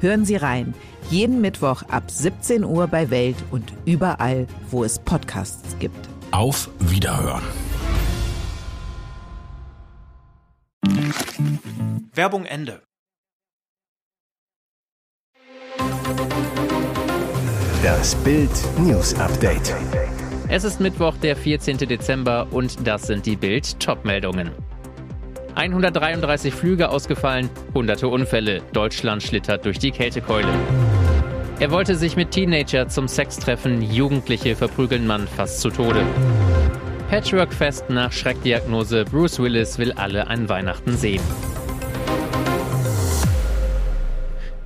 Hören Sie rein. Jeden Mittwoch ab 17 Uhr bei Welt und überall, wo es Podcasts gibt. Auf Wiederhören. Werbung Ende. Das Bild News Update. Es ist Mittwoch, der 14. Dezember und das sind die Bild Topmeldungen. 133 Flüge ausgefallen, hunderte Unfälle. Deutschland schlittert durch die Kältekeule. Er wollte sich mit Teenager zum Sex treffen, Jugendliche verprügeln Mann fast zu Tode. Patchwork-Fest nach Schreckdiagnose, Bruce Willis will alle an Weihnachten sehen.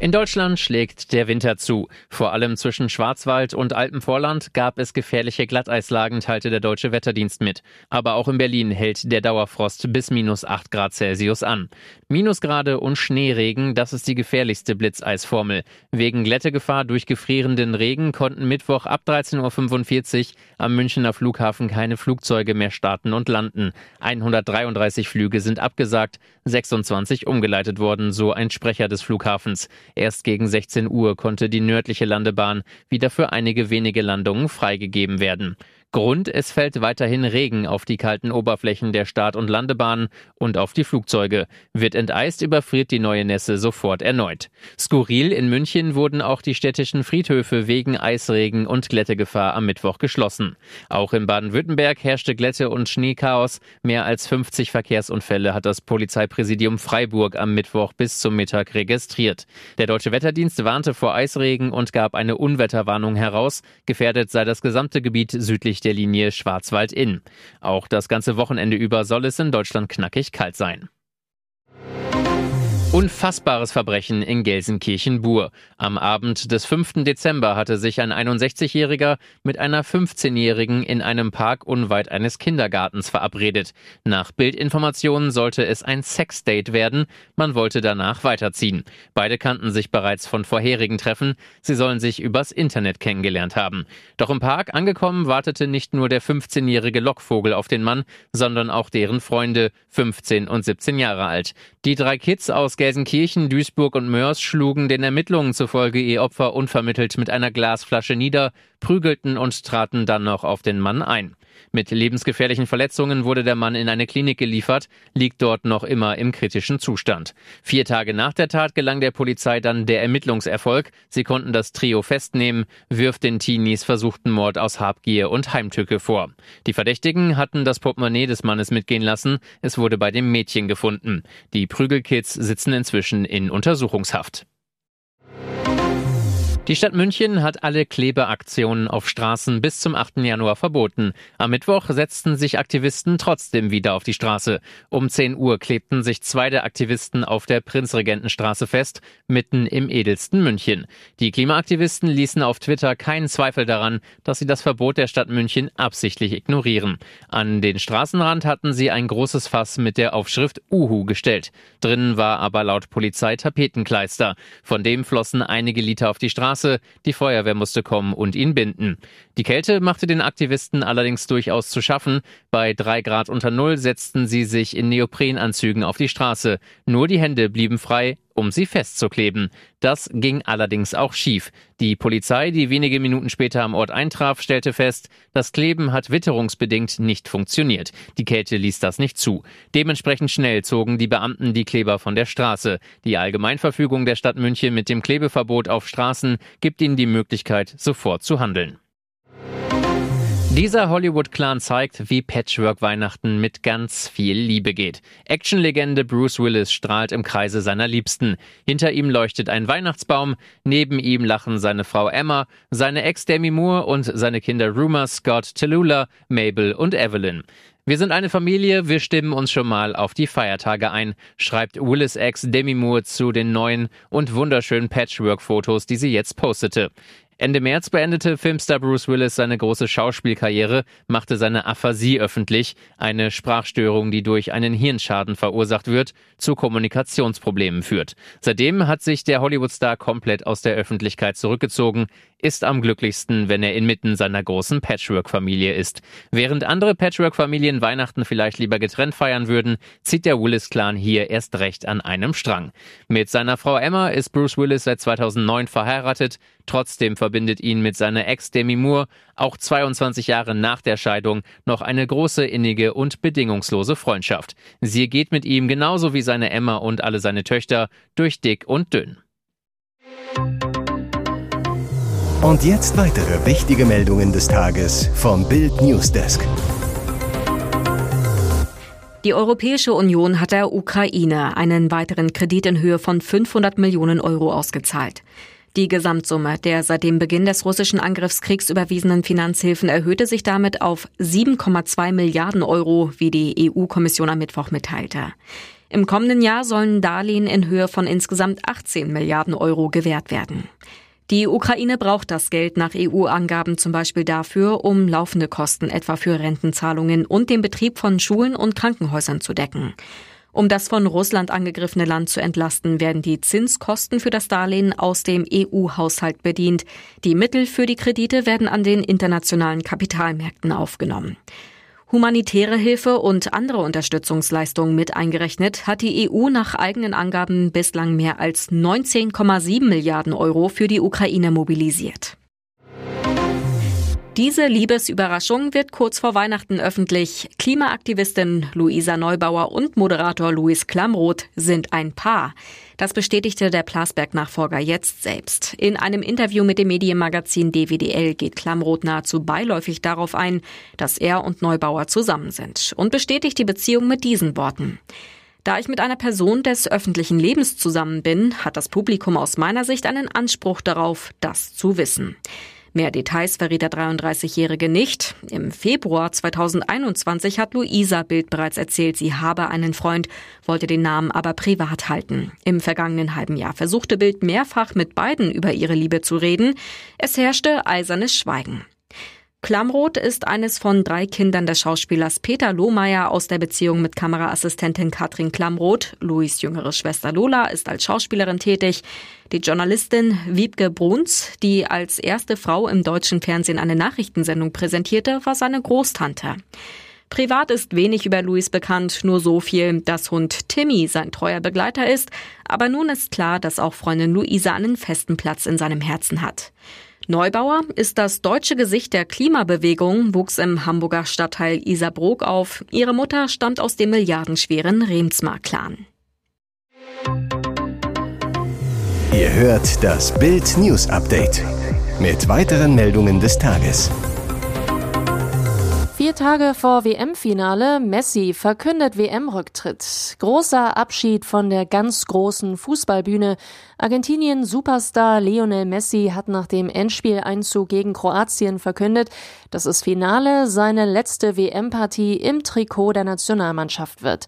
In Deutschland schlägt der Winter zu. Vor allem zwischen Schwarzwald und Alpenvorland gab es gefährliche Glatteislagen, teilte der Deutsche Wetterdienst mit. Aber auch in Berlin hält der Dauerfrost bis minus 8 Grad Celsius an. Minusgrade und Schneeregen, das ist die gefährlichste Blitzeisformel. Wegen Glättegefahr durch gefrierenden Regen konnten Mittwoch ab 13.45 Uhr am Münchner Flughafen keine Flugzeuge mehr starten und landen. 133 Flüge sind abgesagt, 26 umgeleitet worden, so ein Sprecher des Flughafens. Erst gegen 16 Uhr konnte die nördliche Landebahn wieder für einige wenige Landungen freigegeben werden. Grund, es fällt weiterhin Regen auf die kalten Oberflächen der Start- und Landebahnen und auf die Flugzeuge. Wird enteist, überfriert die neue Nässe sofort erneut. Skurril in München wurden auch die städtischen Friedhöfe wegen Eisregen und Glättegefahr am Mittwoch geschlossen. Auch in Baden-Württemberg herrschte Glätte- und Schneechaos. Mehr als 50 Verkehrsunfälle hat das Polizeipräsidium Freiburg am Mittwoch bis zum Mittag registriert. Der Deutsche Wetterdienst warnte vor Eisregen und gab eine Unwetterwarnung heraus. Gefährdet sei das gesamte Gebiet südlich der Linie Schwarzwald-Inn. Auch das ganze Wochenende über soll es in Deutschland knackig kalt sein. Unfassbares Verbrechen in Gelsenkirchen-Bur. Am Abend des 5. Dezember hatte sich ein 61-Jähriger mit einer 15-Jährigen in einem Park unweit eines Kindergartens verabredet. Nach Bildinformationen sollte es ein Sexdate werden. Man wollte danach weiterziehen. Beide kannten sich bereits von vorherigen Treffen. Sie sollen sich übers Internet kennengelernt haben. Doch im Park angekommen wartete nicht nur der 15-jährige Lockvogel auf den Mann, sondern auch deren Freunde, 15 und 17 Jahre alt. Die drei Kids aus Gelsenkirchen, Duisburg und Mörs schlugen den Ermittlungen zufolge ihr Opfer unvermittelt mit einer Glasflasche nieder, prügelten und traten dann noch auf den Mann ein. Mit lebensgefährlichen Verletzungen wurde der Mann in eine Klinik geliefert, liegt dort noch immer im kritischen Zustand. Vier Tage nach der Tat gelang der Polizei dann der Ermittlungserfolg. Sie konnten das Trio festnehmen, wirft den Teenies versuchten Mord aus Habgier und Heimtücke vor. Die Verdächtigen hatten das Portemonnaie des Mannes mitgehen lassen. Es wurde bei dem Mädchen gefunden. Die Prügelkids sitzen inzwischen in Untersuchungshaft. Die Stadt München hat alle Klebeaktionen auf Straßen bis zum 8. Januar verboten. Am Mittwoch setzten sich Aktivisten trotzdem wieder auf die Straße. Um 10 Uhr klebten sich zwei der Aktivisten auf der Prinzregentenstraße fest, mitten im edelsten München. Die Klimaaktivisten ließen auf Twitter keinen Zweifel daran, dass sie das Verbot der Stadt München absichtlich ignorieren. An den Straßenrand hatten sie ein großes Fass mit der Aufschrift Uhu gestellt. Drinnen war aber laut Polizei Tapetenkleister. Von dem flossen einige Liter auf die Straße Straße. Die Feuerwehr musste kommen und ihn binden. Die Kälte machte den Aktivisten allerdings durchaus zu schaffen. Bei drei Grad unter Null setzten sie sich in Neoprenanzügen auf die Straße. Nur die Hände blieben frei, um sie festzukleben. Das ging allerdings auch schief. Die Polizei, die wenige Minuten später am Ort eintraf, stellte fest, das Kleben hat witterungsbedingt nicht funktioniert. Die Kälte ließ das nicht zu. Dementsprechend schnell zogen die Beamten die Kleber von der Straße. Die Allgemeinverfügung der Stadt München mit dem Klebeverbot auf Straßen gibt ihnen die Möglichkeit, sofort zu handeln. Dieser Hollywood-Clan zeigt, wie Patchwork-Weihnachten mit ganz viel Liebe geht. Actionlegende Bruce Willis strahlt im Kreise seiner Liebsten. Hinter ihm leuchtet ein Weihnachtsbaum, neben ihm lachen seine Frau Emma, seine Ex Demi Moore und seine Kinder Rumor, Scott, Tallulah, Mabel und Evelyn. Wir sind eine Familie, wir stimmen uns schon mal auf die Feiertage ein, schreibt Willis ex Demi Moore zu den neuen und wunderschönen Patchwork-Fotos, die sie jetzt postete. Ende März beendete Filmstar Bruce Willis seine große Schauspielkarriere, machte seine Aphasie öffentlich, eine Sprachstörung, die durch einen Hirnschaden verursacht wird, zu Kommunikationsproblemen führt. Seitdem hat sich der Hollywoodstar komplett aus der Öffentlichkeit zurückgezogen, ist am glücklichsten, wenn er inmitten seiner großen Patchwork-Familie ist. Während andere Patchwork-Familien Weihnachten vielleicht lieber getrennt feiern würden, zieht der Willis-Clan hier erst recht an einem Strang. Mit seiner Frau Emma ist Bruce Willis seit 2009 verheiratet. Trotzdem verbindet ihn mit seiner Ex Demi Moore auch 22 Jahre nach der Scheidung noch eine große innige und bedingungslose Freundschaft. Sie geht mit ihm genauso wie seine Emma und alle seine Töchter durch dick und dünn. Und jetzt weitere wichtige Meldungen des Tages vom Bild Newsdesk. Die Europäische Union hat der Ukraine einen weiteren Kredit in Höhe von 500 Millionen Euro ausgezahlt. Die Gesamtsumme der seit dem Beginn des russischen Angriffskriegs überwiesenen Finanzhilfen erhöhte sich damit auf 7,2 Milliarden Euro, wie die EU-Kommission am Mittwoch mitteilte. Im kommenden Jahr sollen Darlehen in Höhe von insgesamt 18 Milliarden Euro gewährt werden. Die Ukraine braucht das Geld nach EU-Angaben zum Beispiel dafür, um laufende Kosten etwa für Rentenzahlungen und den Betrieb von Schulen und Krankenhäusern zu decken. Um das von Russland angegriffene Land zu entlasten, werden die Zinskosten für das Darlehen aus dem EU-Haushalt bedient. Die Mittel für die Kredite werden an den internationalen Kapitalmärkten aufgenommen. Humanitäre Hilfe und andere Unterstützungsleistungen mit eingerechnet hat die EU nach eigenen Angaben bislang mehr als 19,7 Milliarden Euro für die Ukraine mobilisiert. Diese Liebesüberraschung wird kurz vor Weihnachten öffentlich. Klimaaktivistin Luisa Neubauer und Moderator Luis Klamroth sind ein Paar. Das bestätigte der Plasberg-Nachfolger jetzt selbst. In einem Interview mit dem Medienmagazin DWDL geht Klamroth nahezu beiläufig darauf ein, dass er und Neubauer zusammen sind und bestätigt die Beziehung mit diesen Worten. Da ich mit einer Person des öffentlichen Lebens zusammen bin, hat das Publikum aus meiner Sicht einen Anspruch darauf, das zu wissen. Mehr Details verriet der 33-Jährige nicht. Im Februar 2021 hat Luisa Bild bereits erzählt, sie habe einen Freund, wollte den Namen aber privat halten. Im vergangenen halben Jahr versuchte Bild mehrfach mit beiden über ihre Liebe zu reden. Es herrschte eisernes Schweigen. Klamroth ist eines von drei Kindern des Schauspielers Peter Lohmeier aus der Beziehung mit Kameraassistentin Katrin Klamroth. Louis jüngere Schwester Lola ist als Schauspielerin tätig. Die Journalistin Wiebke Bruns, die als erste Frau im deutschen Fernsehen eine Nachrichtensendung präsentierte, war seine Großtante. Privat ist wenig über Louis bekannt, nur so viel, dass Hund Timmy sein treuer Begleiter ist, aber nun ist klar, dass auch Freundin Luisa einen festen Platz in seinem Herzen hat. Neubauer ist das deutsche Gesicht der Klimabewegung, wuchs im Hamburger Stadtteil Isarbrook auf. Ihre Mutter stammt aus dem milliardenschweren Remsmar-Clan. Ihr hört das Bild News Update mit weiteren Meldungen des Tages. Vier Tage vor WM-Finale, Messi verkündet WM-Rücktritt. Großer Abschied von der ganz großen Fußballbühne. Argentinien-Superstar Lionel Messi hat nach dem Endspieleinzug gegen Kroatien verkündet, dass das Finale seine letzte WM-Partie im Trikot der Nationalmannschaft wird.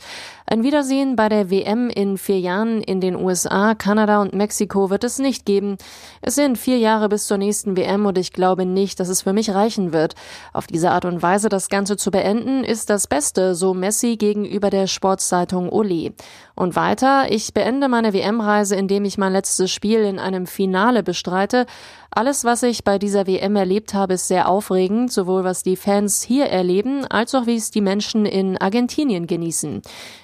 Ein Wiedersehen bei der WM in vier Jahren in den USA, Kanada und Mexiko wird es nicht geben. Es sind vier Jahre bis zur nächsten WM und ich glaube nicht, dass es für mich reichen wird. Auf diese Art und Weise das Ganze zu beenden, ist das Beste, so Messi gegenüber der Sportzeitung Oli. Und weiter, ich beende meine WM-Reise, indem ich mein letztes Spiel in einem Finale bestreite. Alles, was ich bei dieser WM erlebt habe, ist sehr aufregend, sowohl was die Fans hier erleben, als auch wie es die Menschen in Argentinien genießen.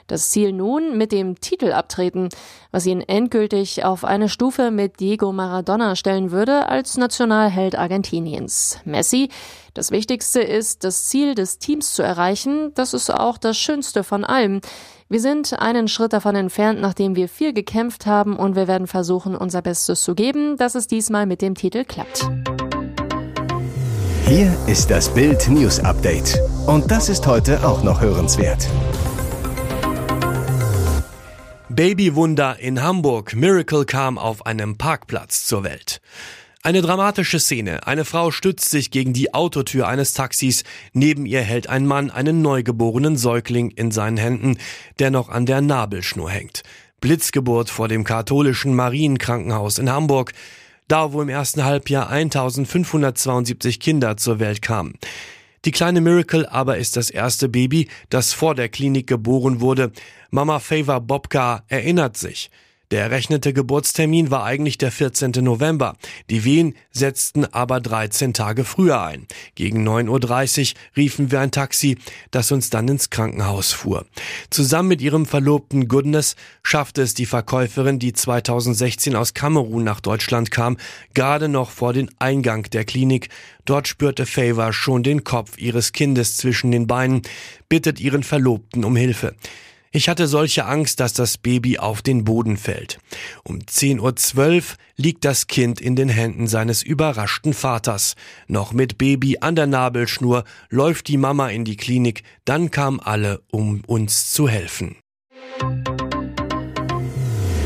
Das Ziel nun mit dem Titel abtreten, was ihn endgültig auf eine Stufe mit Diego Maradona stellen würde als Nationalheld Argentiniens. Messi, das Wichtigste ist, das Ziel des Teams zu erreichen. Das ist auch das Schönste von allem. Wir sind einen Schritt davon entfernt, nachdem wir viel gekämpft haben und wir werden versuchen, unser Bestes zu geben, dass es diesmal mit dem Titel klappt. Hier ist das Bild News Update. Und das ist heute auch noch hörenswert. Babywunder in Hamburg. Miracle kam auf einem Parkplatz zur Welt. Eine dramatische Szene. Eine Frau stützt sich gegen die Autotür eines Taxis. Neben ihr hält ein Mann einen neugeborenen Säugling in seinen Händen, der noch an der Nabelschnur hängt. Blitzgeburt vor dem katholischen Marienkrankenhaus in Hamburg, da wo im ersten Halbjahr 1572 Kinder zur Welt kamen. Die kleine Miracle aber ist das erste Baby, das vor der Klinik geboren wurde. Mama Favor Bobka erinnert sich. Der errechnete Geburtstermin war eigentlich der 14. November. Die Wehen setzten aber 13 Tage früher ein. Gegen 9.30 Uhr riefen wir ein Taxi, das uns dann ins Krankenhaus fuhr. Zusammen mit ihrem Verlobten Goodness schaffte es die Verkäuferin, die 2016 aus Kamerun nach Deutschland kam, gerade noch vor den Eingang der Klinik. Dort spürte Favor schon den Kopf ihres Kindes zwischen den Beinen, bittet ihren Verlobten um Hilfe. Ich hatte solche Angst, dass das Baby auf den Boden fällt. Um 10.12 Uhr liegt das Kind in den Händen seines überraschten Vaters. Noch mit Baby an der Nabelschnur läuft die Mama in die Klinik, dann kamen alle, um uns zu helfen.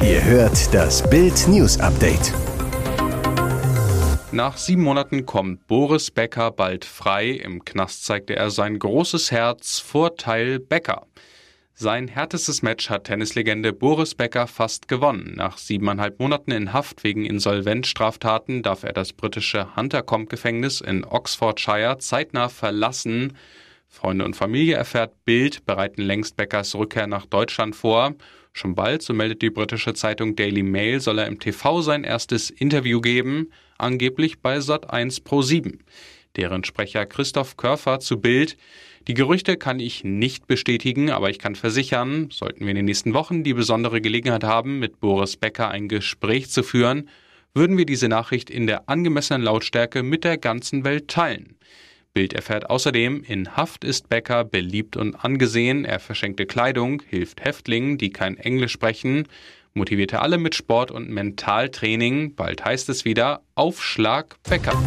Ihr hört das Bild News Update. Nach sieben Monaten kommt Boris Becker bald frei. Im Knast zeigte er sein großes Herz. Vorteil Becker. Sein härtestes Match hat Tennislegende Boris Becker fast gewonnen. Nach siebeneinhalb Monaten in Haft wegen Insolvenzstraftaten darf er das britische Huntercombe-Gefängnis in Oxfordshire zeitnah verlassen. Freunde und Familie erfährt Bild bereiten längst Beckers Rückkehr nach Deutschland vor. Schon bald, so meldet die britische Zeitung Daily Mail, soll er im TV sein erstes Interview geben, angeblich bei Sat1 Pro 7. Deren Sprecher Christoph Körfer zu Bild die Gerüchte kann ich nicht bestätigen, aber ich kann versichern, sollten wir in den nächsten Wochen die besondere Gelegenheit haben, mit Boris Becker ein Gespräch zu führen, würden wir diese Nachricht in der angemessenen Lautstärke mit der ganzen Welt teilen. Bild erfährt außerdem, in Haft ist Becker beliebt und angesehen, er verschenkte Kleidung, hilft Häftlingen, die kein Englisch sprechen, motivierte alle mit Sport und Mentaltraining, bald heißt es wieder Aufschlag Becker.